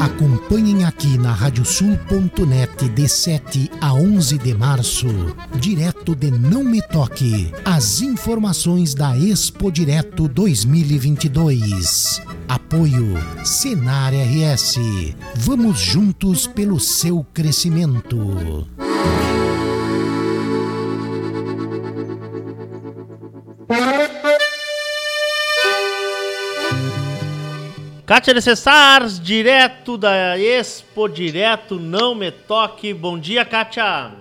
Acompanhem aqui na radiosul.net de 7 a 11 de março, direto de Não Me Toque, as informações da Expo Direto 2022. Apoio Senar RS. Vamos juntos pelo seu crescimento. Kátia Necessars, direto da Expo, direto Não Me Toque. Bom dia, Kátia.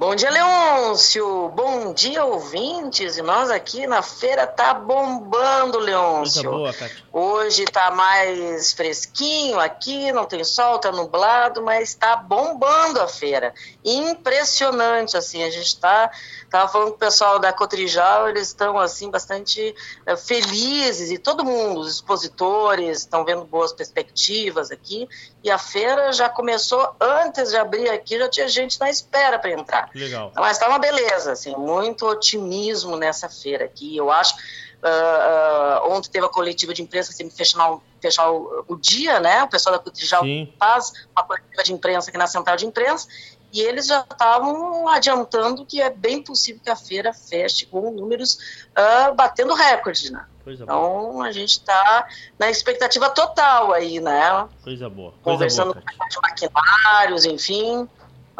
Bom dia, Leôncio. Bom dia, ouvintes. E nós aqui na feira tá bombando, Leôncio. Coisa boa, Kátia. Hoje tá mais fresquinho aqui, não tem sol, tá nublado, mas tá bombando a feira. Impressionante, assim, a gente tá Tava falando com o pessoal da Cotrijal, eles estão assim bastante é, felizes e todo mundo, os expositores, estão vendo boas perspectivas aqui. E a feira já começou antes de abrir aqui, já tinha gente na espera para entrar. Legal. Mas está uma beleza, assim, muito otimismo nessa feira aqui. Eu acho Uh, uh, ontem teve a coletiva de imprensa, sempre fechar, fechar o, o, dia, né? O pessoal da Cotrijal faz uma coletiva de imprensa aqui na central de imprensa e eles já estavam adiantando que é bem possível que a feira feche com números uh, batendo recorde, né? Coisa então boa. a gente está na expectativa total aí, né? Coisa boa. Coisa Conversando boa, com os maquinários, enfim.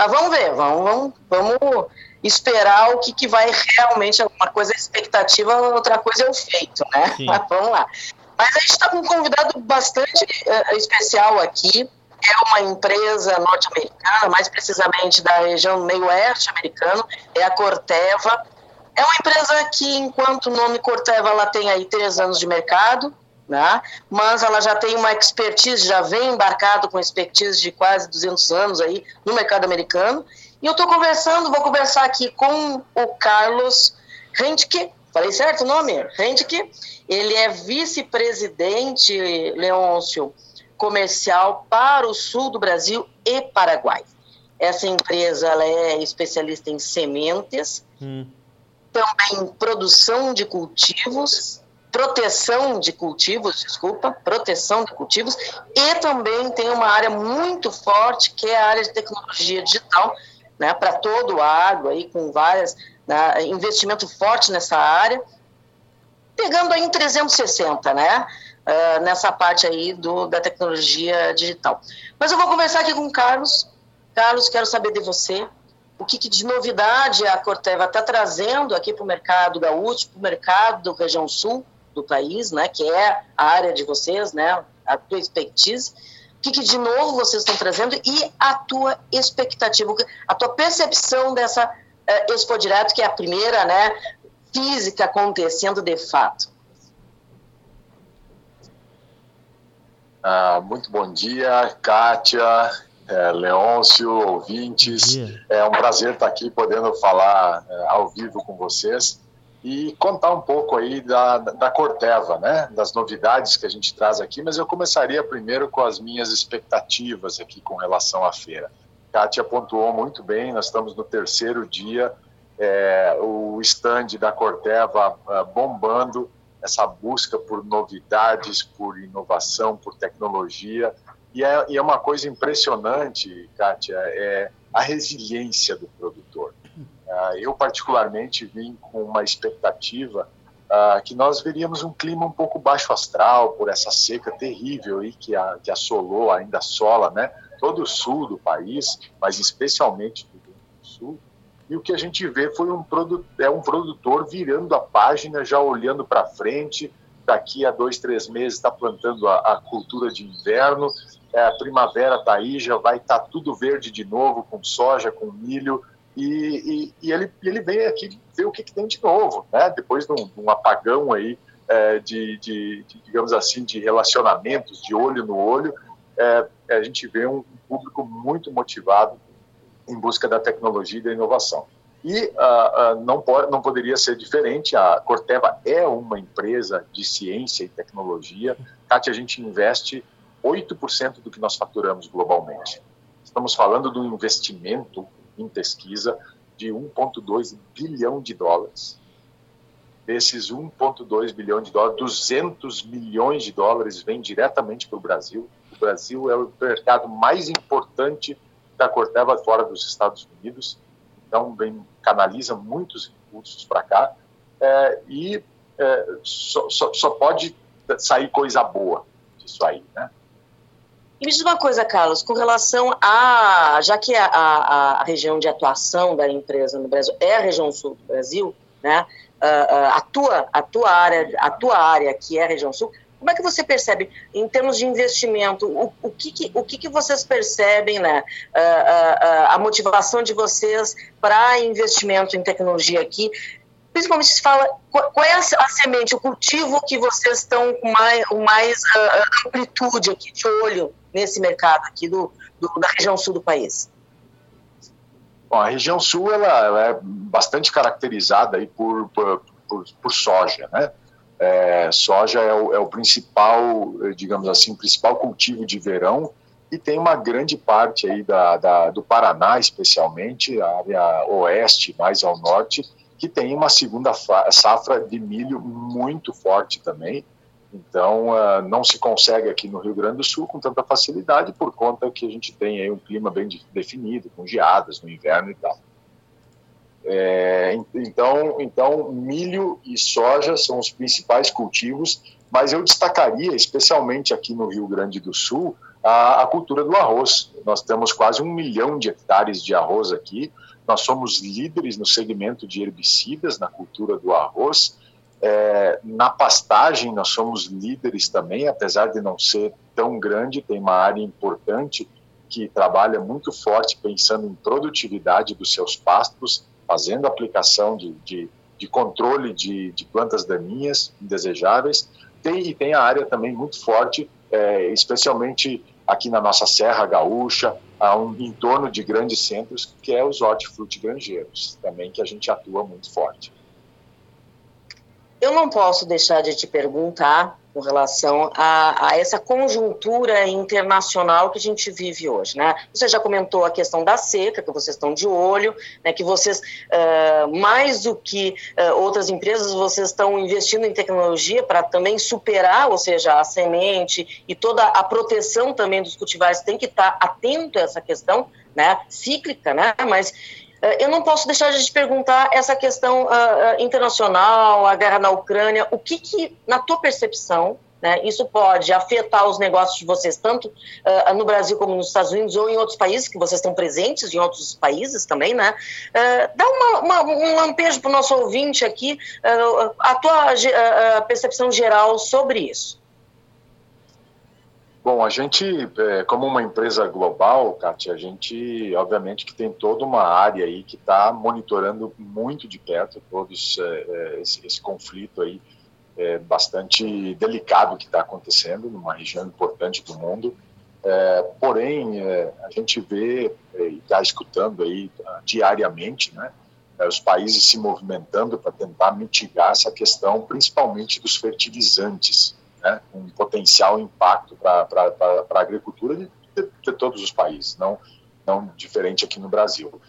Mas vamos ver, vamos, vamos, vamos esperar o que, que vai realmente. Uma coisa é expectativa, outra coisa é o feito, né? Mas vamos lá. Mas a gente está com um convidado bastante uh, especial aqui é uma empresa norte-americana, mais precisamente da região meio-oeste americano, é a Corteva. É uma empresa que, enquanto o nome Corteva, ela tem aí três anos de mercado, né? mas ela já tem uma expertise, já vem embarcado com expertise de quase 200 anos aí no mercado americano. E eu estou conversando, vou conversar aqui com o Carlos Rentke, falei certo o nome? Rentke. Ele é vice-presidente, Leôncio, comercial para o sul do Brasil e Paraguai. Essa empresa ela é especialista em sementes, hum. também em produção de cultivos, proteção de cultivos, desculpa, proteção de cultivos, e também tem uma área muito forte que é a área de tecnologia digital, né, para todo o agro, aí, com várias, né, investimento forte nessa área, pegando aí em 360, né? uh, nessa parte aí do, da tecnologia digital. Mas eu vou conversar aqui com o Carlos. Carlos, quero saber de você o que, que de novidade a Corteva está trazendo aqui para o mercado gaúcho, para o mercado da região sul do país, né, que é a área de vocês, né, a tua expertise. O que, que de novo vocês estão trazendo e a tua expectativa, a tua percepção dessa uh, Expo Direto, que é a primeira, né, física acontecendo de fato. Ah, muito bom dia, Kátia, é, Leôncio, ouvintes. É um prazer estar aqui podendo falar é, ao vivo com vocês e contar um pouco aí da, da Corteva, né? Das novidades que a gente traz aqui, mas eu começaria primeiro com as minhas expectativas aqui com relação à feira. Kátia pontuou muito bem, nós estamos no terceiro dia, é, o stand da Corteva é, bombando, essa busca por novidades, por inovação, por tecnologia. E é, e é uma coisa impressionante, Kátia, é a resiliência do produtor. Uh, eu, particularmente, vim com uma expectativa uh, que nós veríamos um clima um pouco baixo astral por essa seca terrível aí que, a, que assolou, ainda assola, né, todo o sul do país, mas especialmente do Rio do Sul. E o que a gente vê foi um produtor, é um produtor virando a página, já olhando para frente. Daqui a dois, três meses está plantando a, a, cultura de inverno. É, a primavera está aí, já vai estar tá tudo verde de novo, com soja, com milho. E, e, e ele, ele vem aqui ver o que, que tem de novo, né? Depois de um, de um apagão aí é, de, de, de, digamos assim, de relacionamentos, de olho no olho, é, a gente vê um público muito motivado em busca da tecnologia e da inovação. E uh, uh, não, pode, não poderia ser diferente, a Corteva é uma empresa de ciência e tecnologia. Tati, a gente investe 8% do que nós faturamos globalmente. Estamos falando de um investimento em pesquisa de 1,2 bilhão de dólares. desses 1,2 bilhão de dólares, 200 milhões de dólares vêm diretamente para o Brasil. O Brasil é o mercado mais importante da Corteva fora dos Estados Unidos, então vem, canaliza muitos recursos para cá é, e é, só, só, só, pode sair coisa boa disso aí, né? E me diz uma coisa, Carlos, com relação a, já que a, a, a região de atuação da empresa no Brasil é a região sul do Brasil, né? A, tua, a, tua área, a tua área, que é a região sul, como é que você percebe, em termos de investimento, o, o, que, que, o que, que vocês percebem, né? Uh, uh, a motivação de vocês para investimento em tecnologia aqui? Principalmente se fala, qual, é a, a, semente, o cultivo que vocês estão com mais, com mais amplitude aqui, de olho nesse mercado aqui do, do da região sul do país? Bom, a região sul ela, ela é bastante caracterizada aí por, por, por, por soja, né? É, soja é o, é o, principal, digamos assim, principal cultivo de verão e tem uma grande parte aí da, da, do Paraná, especialmente, a área oeste, mais ao norte, que tem uma segunda safra de milho muito forte também, então, uh, não se consegue aqui no Rio Grande do Sul com tanta facilidade por conta que a gente tem aí um clima bem definido, com geadas no inverno e tal. É, então, então, milho e soja são os principais cultivos, mas eu destacaria, especialmente aqui no Rio Grande do Sul, a, a cultura do arroz. Nós temos quase um milhão de hectares de arroz aqui, nós somos líderes no segmento de herbicidas na cultura do arroz, é, na pastagem, nós somos líderes também, apesar de não ser tão grande, tem uma área importante que trabalha muito forte pensando em produtividade dos seus pastos, fazendo aplicação de, de, de controle de, de, plantas daninhas indesejáveis. Tem, e tem a área também muito forte, é, especialmente aqui na nossa Serra Gaúcha, a um, em torno de grandes centros, que é os hortifrutigranjeiros, também que a gente atua muito forte eu não posso deixar de te perguntar com relação a, a, essa conjuntura internacional que a gente vive hoje, né? Você já comentou a questão da seca, que vocês estão de olho, né? Que vocês, uh, mais do que uh, outras empresas, vocês estão investindo em tecnologia para também superar, ou seja, a semente e toda a proteção também dos cultivares tem que estar atento a essa questão, né? Cíclica, né? Mas eu não posso deixar de te perguntar essa questão uh, internacional, a guerra na Ucrânia, o que, que na tua percepção, né, isso pode afetar os negócios de vocês, tanto uh, no Brasil como nos Estados Unidos ou em outros países, que vocês estão presentes em outros países também, né? Uh, dá uma, uma, um lampejo para o nosso ouvinte aqui, a tua percepção geral sobre isso. Bom, a gente, é, como uma empresa global, Kátia, a gente, obviamente, que tem toda uma área aí que está monitorando muito de perto todo esse, é, esse, esse conflito aí é, bastante delicado que está acontecendo numa região importante do mundo. É, porém, é, a gente vê é, e está escutando aí diariamente, né, os países se movimentando para tentar mitigar essa questão, principalmente dos fertilizantes né, um potencial impacto para a agricultura de, de, de, todos os países, não, não diferente aqui no Brasil.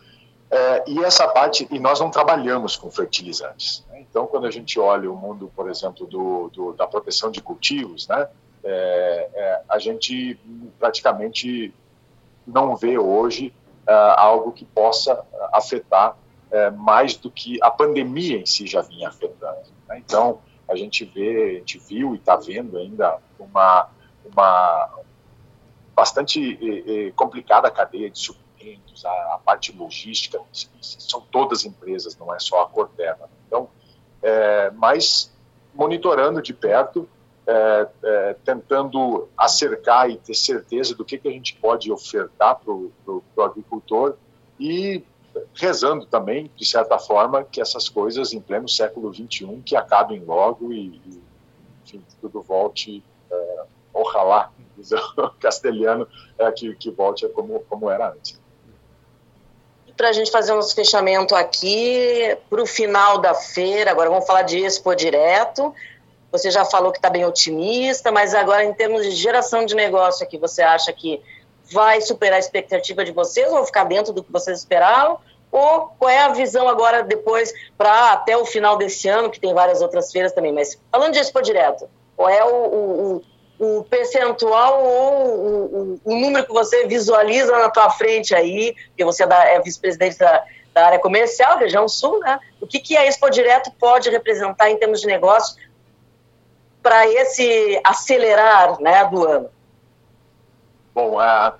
É, e essa parte, e nós não trabalhamos com fertilizantes. Né? Então, quando a gente olha o mundo, por exemplo, do, do da proteção de cultivos, né, é, é, a gente praticamente não vê hoje é, algo que possa afetar é, mais do que a pandemia em si já vinha afetando. Né? Então, a gente vê, a gente viu e está vendo ainda uma, uma bastante complicada cadeia de suprimentos, a, a, parte logística, são todas empresas, não é só a Corteva. Então, é, mas monitorando de perto, é, é, tentando acercar e ter certeza do que, que a gente pode ofertar para o agricultor e rezando também, de certa forma, que essas coisas em pleno século XXI que acabem logo e, e enfim, tudo volte, é, ojalá, diz o castelhano, é, que, que volte como, como era antes. Para a gente fazer um fechamento aqui, para o final da feira, agora vamos falar de Expo Direto, você já falou que está bem otimista, mas agora em termos de geração de negócio aqui, você acha que vai superar a expectativa de vocês ou ficar dentro do que vocês esperavam? Ou qual é a visão agora, depois, para até o final desse ano, que tem várias outras feiras também, mas falando de Expo Direto, qual é o, o, o percentual ou o, o, número que você visualiza na tua frente aí, porque você é, é vice-presidente da, da, área comercial, região sul, né? O que, que a Expo Direto pode representar em termos de negócios para esse acelerar né, do ano? Bom, a,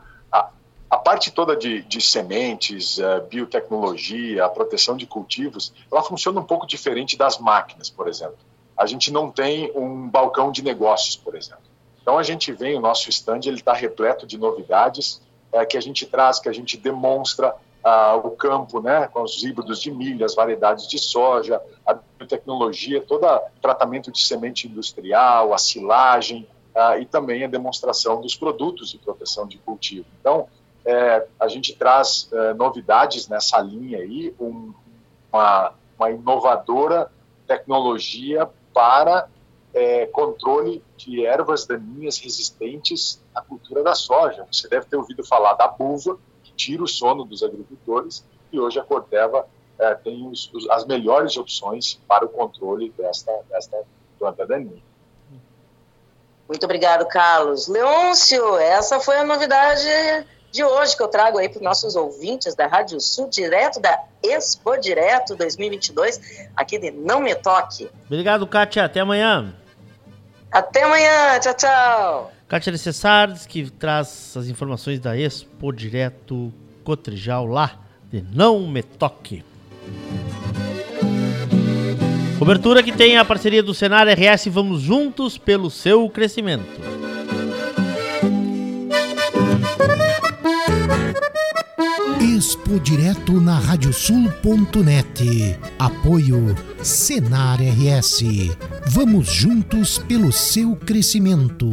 a, parte toda de, de sementes, uh, biotecnologia, a proteção de cultivos, ela funciona um pouco diferente das máquinas, por exemplo. A gente não tem um balcão de negócios, por exemplo. Então a gente vem, o nosso stand ele está repleto de novidades é, que a gente traz, que a gente demonstra ah, o campo, né, com os híbridos de milho, as variedades de soja, a biotecnologia, todo tratamento de semente industrial, a silagem, ah, e também a demonstração dos produtos de proteção de cultivo. Então, é, a gente traz é, novidades nessa linha aí, um, uma, uma, inovadora tecnologia para é, controle de ervas daninhas resistentes à cultura da soja. Você deve ter ouvido falar da buva, que tira o sono dos agricultores, e hoje a Corteva é, tem os, os, as melhores opções para o controle desta, desta planta daninha. Muito obrigado, Carlos. Leôncio, essa foi a novidade de hoje que eu trago aí para os nossos ouvintes da Rádio Sul, direto da Expo Direto 2022, aqui de Não Me Toque. Obrigado, Kátia. Até amanhã. Até amanhã. Tchau, tchau. Kátia Necessares, que traz as informações da Expo Direto Cotrijal lá de Não Me Toque. Cobertura que tem a parceria do Senar RS Vamos Juntos pelo seu crescimento. Expo direto na radiosul.net. Apoio Senar RS. Vamos juntos pelo seu crescimento.